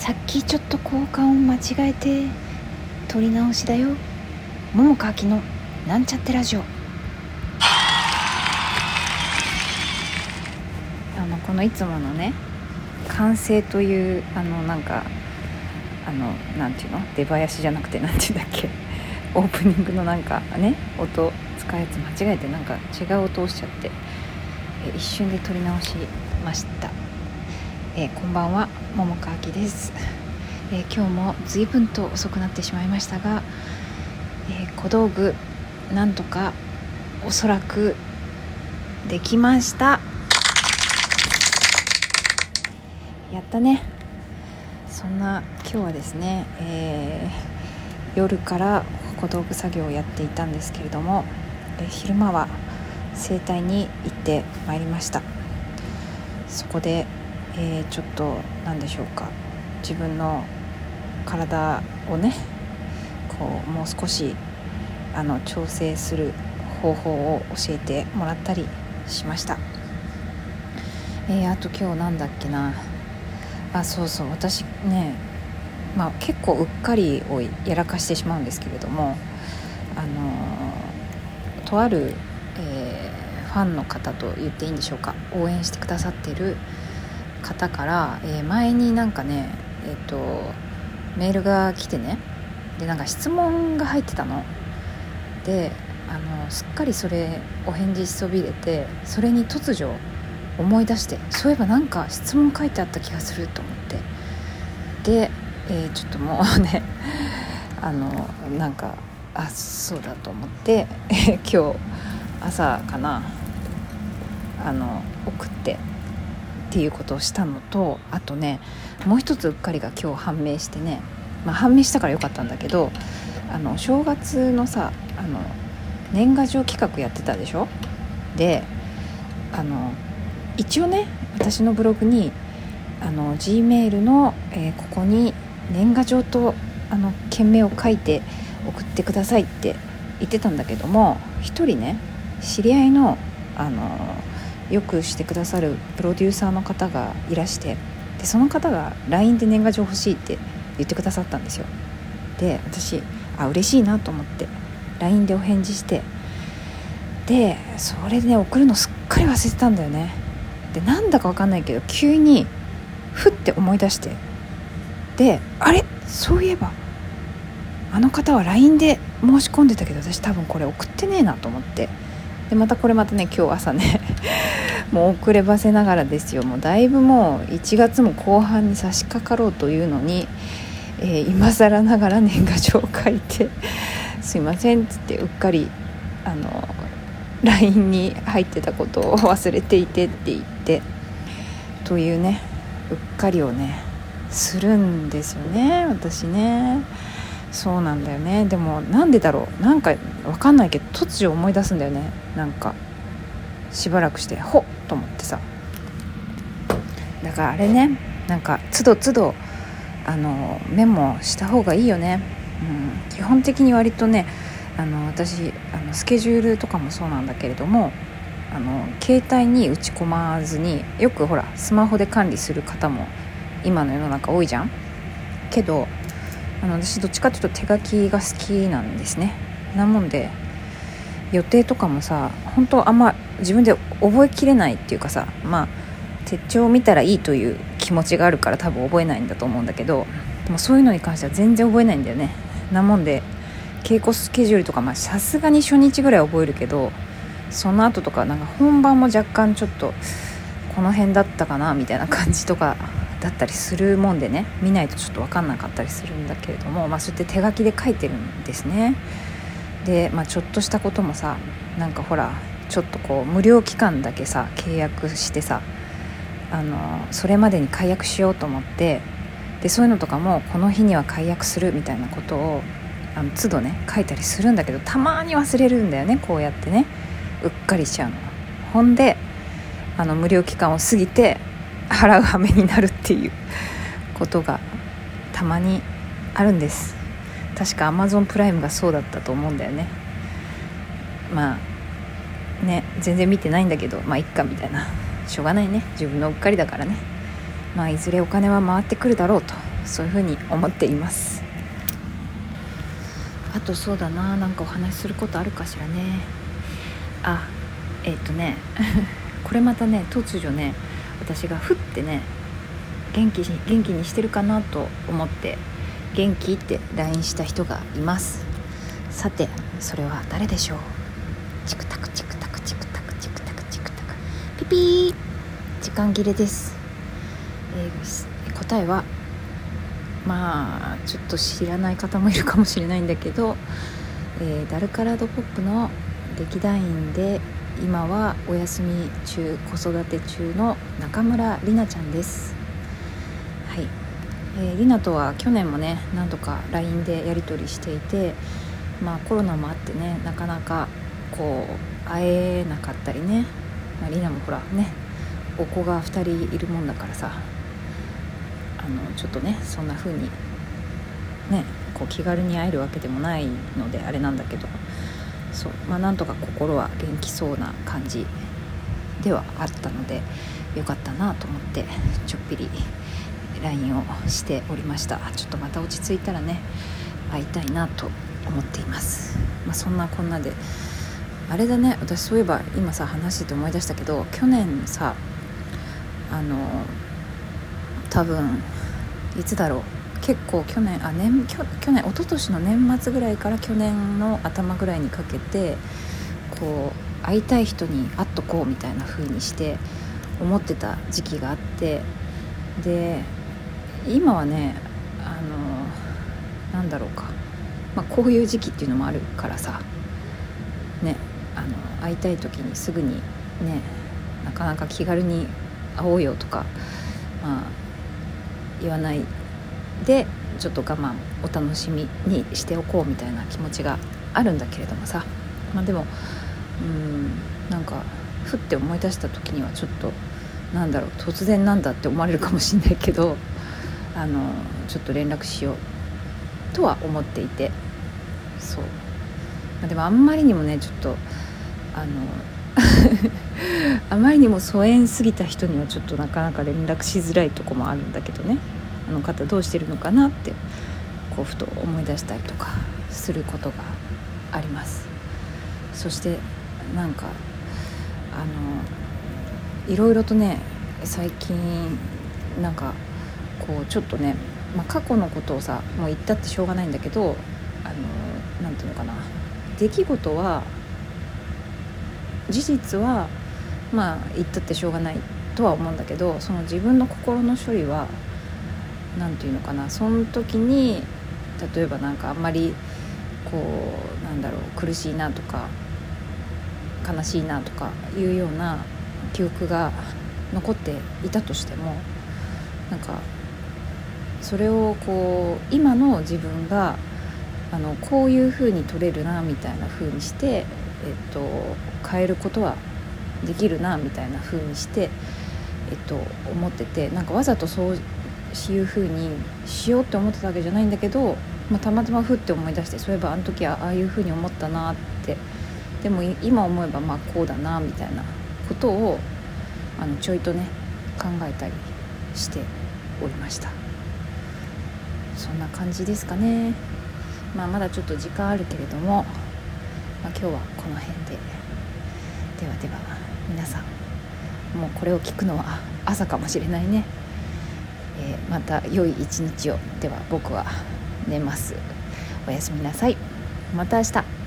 さっきちょっと交換を間違えて撮り直しだよ。桃佳明のなんちゃってラジオ。あのこのいつものね完成というあのなんかあのなんていうの？出囃子じゃなくてなんていうんだっけ？オープニングのなんかね音使うやつ間違えてなんか違う音をしちゃって一瞬で撮り直しました、え、こんばんは。桃川明です、えー、今日も随分と遅くなってしまいましたが、えー、小道具なんとかおそらくできました。やったね。そんな今日はですね、えー、夜から小道具作業をやっていたんですけれども、え、昼間は整体に行ってまいりました。そこで、えー、ちょっと何でしょうか。自分の体をねこうもう少しあの調整する方法を教えてもらったりしました、えー、あと今日なんだっけな。あそうそう。私ねまあ結構うっかりをやらかしてしまうんですけれどもあのとある、えー、ファンの方と言っていいんでしょうか。応援してくださってる方から、えー、前になんかねえっ、ー、とメールが来てね。でなんか質問が入ってたの。であのすっかりそれお返事しそびれてそれに突如思い出してそういえばなんか質問書いてあった気がすると思って。で、えー、ちょっともうね あのなんかあそうだと思って、今日朝かなあの送って。っていうことをしたのとあとねもう一つうっかりが今日判明してね、まあ、判明したからよかったんだけどあの正月のさあの年賀状企画やってたでしょ？であの一応ね私のブログにあの G メールの、え、ここに年賀状とあの件名を書いて送ってくださいって言ってたんだけども一人ね知り合いのあのよくしてくださるプロデューサーの方がいらしてでその方が LINE で年賀状欲しいって言ってくださったんですよ。で私あ嬉しいなと思って LINE でお返事してでそれでね送るのすっかり忘れてたんだよね。でなんだか分かんないけど急にふって思い出してであれ？そういえばあの方は LINE で申し込んでたけど私多分これ送ってねえなと思って。でまたこれまたね今日朝ねもう遅ればせながらですよ。もうだいぶもう1月も後半に差し掛かろうというのに、えー、今更ながら年賀状を書いて「すいません」っつってうっかりあの LINE に入ってたことを忘れていてって言ってというねうっかりをねするんですよね。私ね。そうなんだよね。でもなんでだろう。なんかわかんないけど突如思い出すんだよね。なんか。しばらくしてほっと思ってさ。だからあれねなんかつどつどあのメモした方がいいよね、うん、基本的に割とねあの私あのスケジュールとかもそうなんだけれどもあの携帯に打ち込まずによくほらスマホで管理する方も今の世の中多いじゃん。けどあの私どっちかっていうと手書きが好きなんですね。なもんで予定とかもさ本当あんま自分で覚えきれないっていうかさまあ手帳を見たらいいという気持ちがあるから多分覚えないんだと思うんだけどでもそういうのに関しては全然覚えないんだよね。なもんで稽古スケジュールとかさすがに初日ぐらい覚えるけどその後とかなんか本番も若干ちょっとこの辺だったかなみたいな感じとかだったりするもんでね。見ないとちょっと分かんなかったりするんだけれども、まあ、そうやって手書きで書いてるんですね。で、まあ、ちょっとしたこともさなんかほらちょっとこう無料期間だけさ契約してさあのそれまでに解約しようと思ってでそういうのとかもこの日には解約するみたいなことをあの都度ね書いたりするんだけどたまに忘れるんだよねこうやってね。うっかりしちゃうのほんであの無料期間を過ぎて払う羽目になるっていうことがたまにあるんです。確か Amazon プライムがそうだったと思うんだよね。まあね全然見てないんだけどまあいっかみたいな。しょうがないね。自分のうっかりだからね。まあいずれお金は回ってくるだろうとそういうふうに思っています。あとそうだな。なんかお話しすることあるかしらね。あえっ、とね。これまたね突如ね私がふってね元気元気にしてるかなと思って元気？って LINE した人がいます。さてそれは誰でしょう？チクタクチクタクチクタクチクタクチクタク。ピピー。時間切れです、えー、答えはまあちょっと知らない方もいるかもしれないんだけど、えー、ダルカラードポップの劇団員で今はお休み中子育て中の中村里奈ちゃんです。はい、えー、里奈とは去年もね何度か LINE でやり取りしていてまあコロナもあってねなかなかこう会えなかったりね、まあ、里奈もほらねお子が2人いるもんだからさあのちょっとねそんな風にねこう気軽に会えるわけでもないのであれなんだけどそうまあなんとか心は元気そうな感じではあったのでよかったなと思ってちょっぴり LINE をしておりました。ちょっとまた落ち着いたらね会いたいなと思っています、まあ、そんなこんなで。あれだね。私そういえば今さ話してて思い出したけど去年さあの多分いつだろう。結構去年あ年去去年一昨年の年末ぐらいから去年の頭ぐらいにかけてこう会いたい人に会っとこうみたいな風にして思ってた時期があってで今はねあのなんだろうか、まあ、こういう時期っていうのもあるからさ。ねあの会いたい時にすぐにねなかなか気軽に会おうよとか、まあ、言わないでちょっと我慢お楽しみにしておこうみたいな気持ちがあるんだけれどもさ、まあ、でもうんなんかふって思い出した時にはちょっとなんだろう突然なんだって思われるかもしんないけど。あのちょっと連絡しよう。とは思っていて。そう、まあ、でもあんまりにもねちょっとあの あまりにも疎遠すぎた人にはちょっとなかなか連絡しづらいとこもあるんだけどね。あの方どうしてるのかなってこうふと思い出したりとかすることがあります。そしてなんかあのいろいろとね最近なんかこうちょっとね、まあ、過去のことをさもう言ったってしょうがないんだけどあのなんていうのかな。出来事は事実はまあ言ったってしょうがないとは思うんだけどその自分の心の処理は何て言うのかな。その時に例えば何かあんまりこうなんだろう苦しいなとか悲しいなとかいうような記憶が残っていたとしてもなんかそれをこう今の自分があのこういう風に取れるなみたいな風にして、えっと、変えることはできるなみたいな風にして、えっと、思っててなんかわざとそういう風にしようって思ってたわけじゃないんだけど、まあ、たまたまふって思い出してそういえばあの時はああいう風に思ったなってでも今思えばまあこうだなみたいなことをあのちょいとね考えたりしておりました。そんな感じですかね、まあ、まだちょっと時間あるけれども、まあ、今日はこの辺で。ではでは皆さんもうこれを聞くのは朝かもしれないね。えー、また良い一日を。では僕は寝ます。おやすみなさい。また明日。